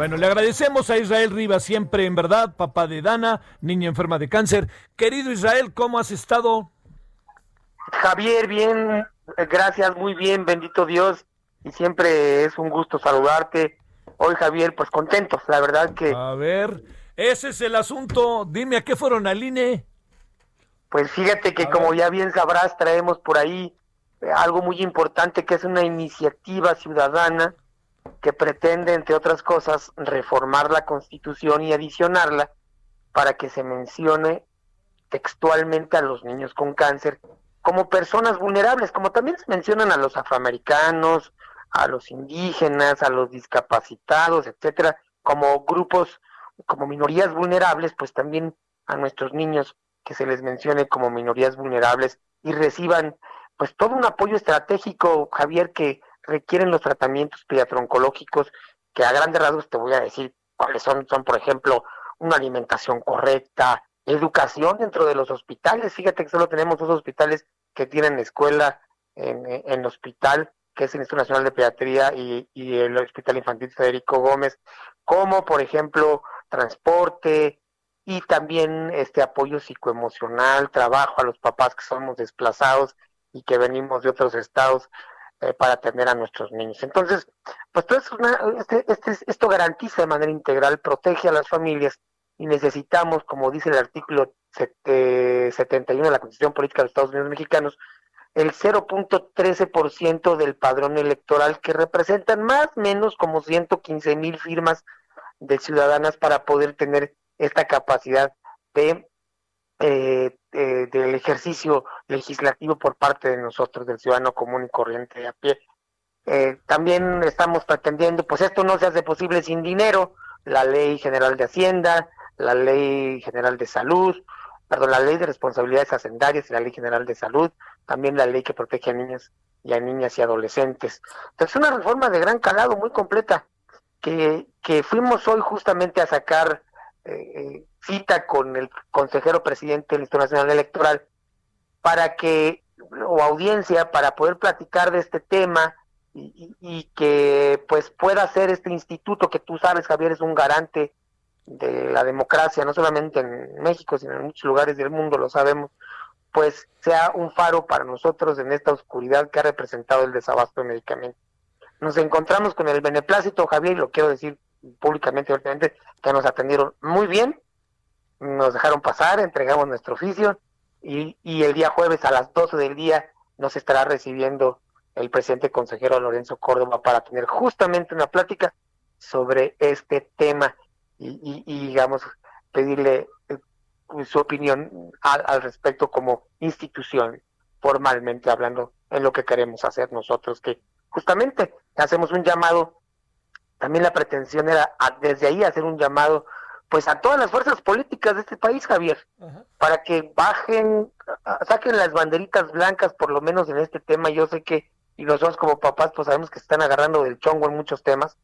Bueno, le agradecemos a Israel Rivas, siempre en verdad, papá de Dana, niña enferma de cáncer. Querido Israel, ¿cómo has estado? Javier, bien, gracias, muy bien, bendito Dios. Y siempre es un gusto saludarte. Hoy, Javier, pues contentos, la verdad que... A ver, ese es el asunto. Dime, ¿a qué fueron al INE? Pues fíjate que como ya bien sabrás, traemos por ahí algo muy importante que es una iniciativa ciudadana que pretende, entre otras cosas, reformar la constitución y adicionarla para que se mencione textualmente a los niños con cáncer como personas vulnerables, como también se mencionan a los afroamericanos, a los indígenas, a los discapacitados, etcétera, como grupos, como minorías vulnerables, pues también a nuestros niños que se les mencione como minorías vulnerables y reciban pues todo un apoyo estratégico, Javier, que requieren los tratamientos pediatroncológicos, que a grandes rasgos te voy a decir cuáles son, son por ejemplo, una alimentación correcta, educación dentro de los hospitales, fíjate que solo tenemos dos hospitales que tienen escuela en, en hospital, que es el Instituto Nacional de Pediatría y, y el Hospital Infantil Federico Gómez, como por ejemplo transporte y también este apoyo psicoemocional, trabajo a los papás que somos desplazados y que venimos de otros estados eh, para atender a nuestros niños. Entonces, pues todo es una, este, este, esto garantiza de manera integral, protege a las familias y necesitamos, como dice el artículo 71 de la Constitución Política de los Estados Unidos Mexicanos, el 0.13% del padrón electoral, que representan más o menos como 115 mil firmas de ciudadanas para poder tener esta capacidad de eh, eh, del ejercicio legislativo por parte de nosotros, del ciudadano común y corriente a pie. Eh, también estamos pretendiendo, pues esto no se hace posible sin dinero, la ley general de Hacienda, la ley general de salud, perdón, la ley de responsabilidades hacendarias y la ley general de salud, también la ley que protege a niñas y a niñas y adolescentes. Entonces, una reforma de gran calado, muy completa, que, que fuimos hoy justamente a sacar eh, cita con el consejero presidente del Instituto Nacional Electoral para que, o audiencia, para poder platicar de este tema y, y, que pues pueda ser este instituto que tú sabes, Javier, es un garante de la democracia, no solamente en México, sino en muchos lugares del mundo, lo sabemos, pues sea un faro para nosotros en esta oscuridad que ha representado el desabasto de medicamentos. Nos encontramos con el beneplácito, Javier, y lo quiero decir públicamente, obviamente, que nos atendieron muy bien, nos dejaron pasar, entregamos nuestro oficio y, y el día jueves a las 12 del día nos estará recibiendo el presidente consejero Lorenzo Córdoba para tener justamente una plática sobre este tema y, y, digamos, pedirle eh, su opinión al, al, respecto como institución, formalmente hablando, en lo que queremos hacer nosotros, que justamente hacemos un llamado, también la pretensión era a, desde ahí hacer un llamado pues a todas las fuerzas políticas de este país, Javier, Ajá. para que bajen, saquen las banderitas blancas, por lo menos en este tema. Yo sé que, y nosotros como papás, pues sabemos que se están agarrando del chongo en muchos temas,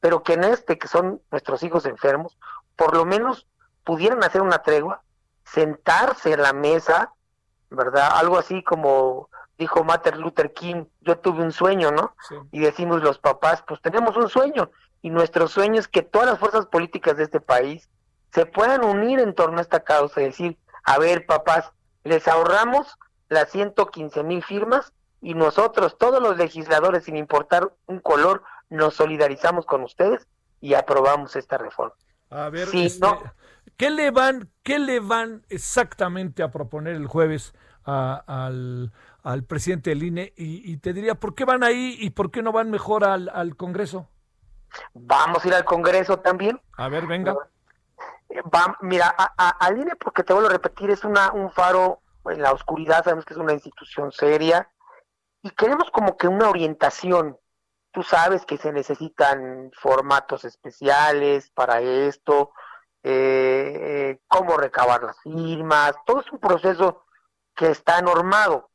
pero que en este, que son nuestros hijos enfermos, por lo menos pudieran hacer una tregua, sentarse en la mesa, ¿verdad? Algo así como dijo Martin Luther King, yo tuve un sueño, ¿no? Sí. Y decimos los papás, pues tenemos un sueño, y nuestro sueño es que todas las fuerzas políticas de este país se puedan unir en torno a esta causa y decir, a ver, papás, les ahorramos las 115 mil firmas y nosotros, todos los legisladores, sin importar un color, nos solidarizamos con ustedes y aprobamos esta reforma. A ver, sí, este, no, ¿qué, le van, ¿qué le van exactamente a proponer el jueves a, al, al, presidente del INE? Y, y, te diría, ¿por qué van ahí y por qué no van mejor al, al Congreso? Vamos a ir al Congreso también. A ver, venga. Va, mira, a, a, al INE, porque te vuelvo a repetir, es una, un faro en la oscuridad, sabemos que es una institución seria y queremos como que una orientación tú sabes que se necesitan formatos especiales para esto, eh, cómo recabar las firmas, todo es un proceso que está normado.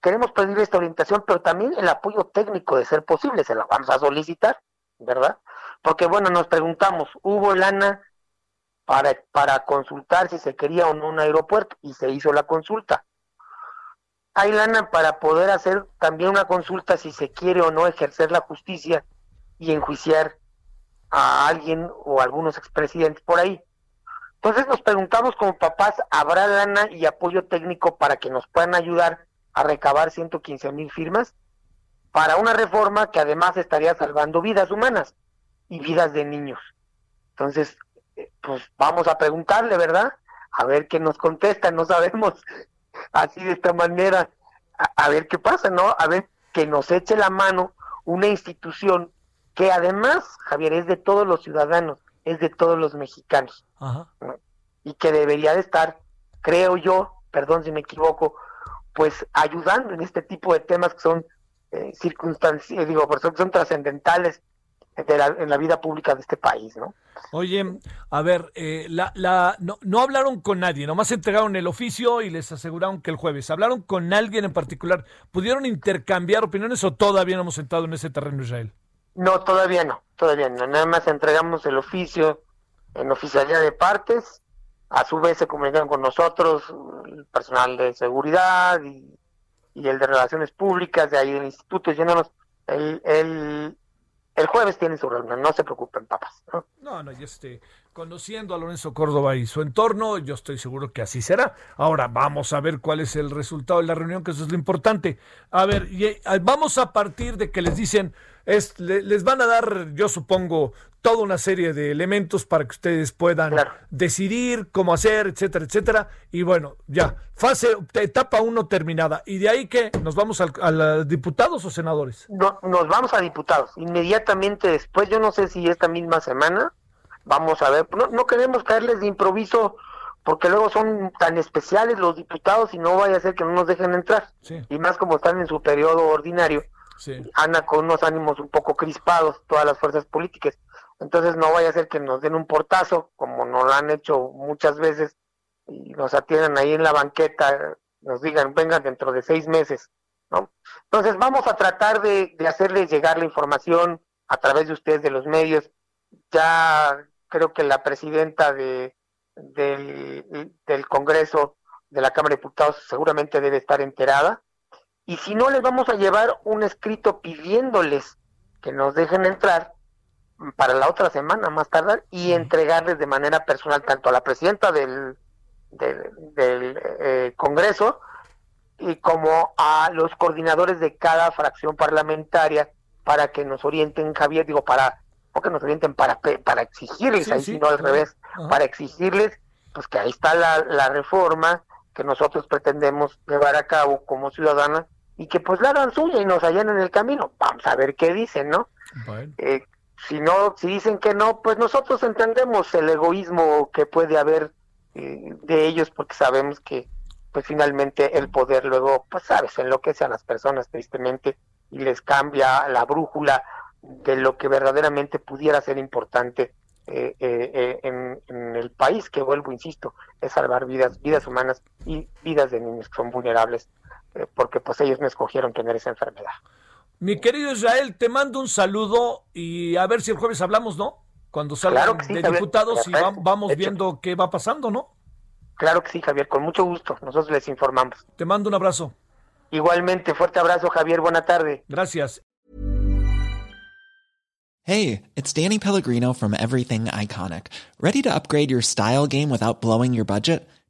Queremos pedir esta orientación, pero también el apoyo técnico de ser posible, se la vamos a solicitar, ¿verdad? Porque bueno, nos preguntamos, ¿hubo lana para, para consultar si se quería o no un aeropuerto? Y se hizo la consulta. Hay lana para poder hacer también una consulta si se quiere o no ejercer la justicia y enjuiciar a alguien o algunos expresidentes por ahí. Entonces nos preguntamos como papás, ¿habrá lana y apoyo técnico para que nos puedan ayudar a recabar 115 mil firmas para una reforma que además estaría salvando vidas humanas y vidas de niños? Entonces, eh, pues vamos a preguntarle, ¿verdad? A ver qué nos contesta, no sabemos así de esta manera, a, a ver qué pasa, ¿no? A ver que nos eche la mano una institución que además, Javier, es de todos los ciudadanos, es de todos los mexicanos. Ajá. ¿no? Y que debería de estar, creo yo, perdón si me equivoco, pues ayudando en este tipo de temas que son eh, circunstancias, digo, por eso son trascendentales de la- en la vida pública de este país, ¿no? Oye, a ver, eh, la, la, no, no hablaron con nadie, nomás entregaron el oficio y les aseguraron que el jueves. ¿Hablaron con alguien en particular? ¿Pudieron intercambiar opiniones o todavía no hemos sentado en ese terreno, Israel? No, todavía no, todavía no. Nada más entregamos el oficio en oficialía de partes. A su vez se comunicaron con nosotros el personal de seguridad y, el de relaciones públicas de ahí del instituto diciéndonos el, el, el jueves tienen su reunión, no se preocupen, papás. ¿no? No, no, y este, conociendo a Lorenzo Córdoba y su entorno, yo estoy seguro que así será. Ahora vamos a ver cuál es el resultado de la reunión, que eso es lo importante. A ver, eh, vamos a partir de que les dicen, es, le- les van a dar, yo supongo, toda una serie de elementos para que ustedes puedan Claro. decidir cómo hacer, etcétera, etcétera. Y bueno, ya, fase, etapa uno terminada. Y de ahí que nos vamos al- a los diputados o senadores. No, nos vamos a diputados. Inmediatamente después, yo no sé si esta misma semana, vamos a ver, no, no queremos caerles de improviso porque luego son tan especiales los diputados y no vaya a ser que no nos dejen entrar. Sí. Y más como están en su periodo ordinario, Sí. anda con unos ánimos un poco crispados todas las fuerzas políticas. Entonces no vaya a ser que nos den un portazo, como nos lo han hecho muchas veces, y nos atiendan ahí en la banqueta, nos digan, vengan dentro de seis meses, ¿no? Entonces vamos a tratar de, de hacerles llegar la información a través de ustedes, de los medios. Ya creo que la presidenta de, del, del Congreso, de la Cámara de Diputados, seguramente debe estar enterada. Y si no, les vamos a llevar un escrito pidiéndoles que nos dejen entrar para la otra semana más tardar y entregarles de manera personal tanto a la presidenta del, del, del, eh, Congreso y como a los coordinadores de cada fracción parlamentaria para que nos orienten, Javier, digo, para, no que nos orienten para, para exigirles, Sí, ahí sí, sí, no al claro. revés, Ajá. para exigirles, pues que ahí está la, la reforma que nosotros pretendemos llevar a cabo como ciudadanas y que pues la hagan suya y nos allanen el camino. Vamos a ver qué dicen, ¿no? Bueno. Eh, si no, si dicen que no, pues nosotros entendemos el egoísmo que puede haber eh, de ellos porque sabemos que pues finalmente el poder luego, pues sabes, enloquece a las personas tristemente y les cambia la brújula de lo que verdaderamente pudiera ser importante eh, eh, eh, en, en el país, que vuelvo, insisto, es salvar vidas, vidas humanas y vidas de niños que son vulnerables, porque pues ellos no escogieron tener esa enfermedad. Mi querido Israel, te mando un saludo y a ver si el jueves hablamos, ¿no? Cuando salgan Claro que sí, de Javier. diputados y va- vamos hecho. viendo qué va pasando, ¿no? Claro que sí, Javier, con mucho gusto, nosotros les informamos. Te mando un abrazo. Igualmente, fuerte abrazo, Javier, buena tarde. Gracias. Hey, it's Danny Pellegrino from Everything Iconic. Ready to upgrade your style game without blowing your budget?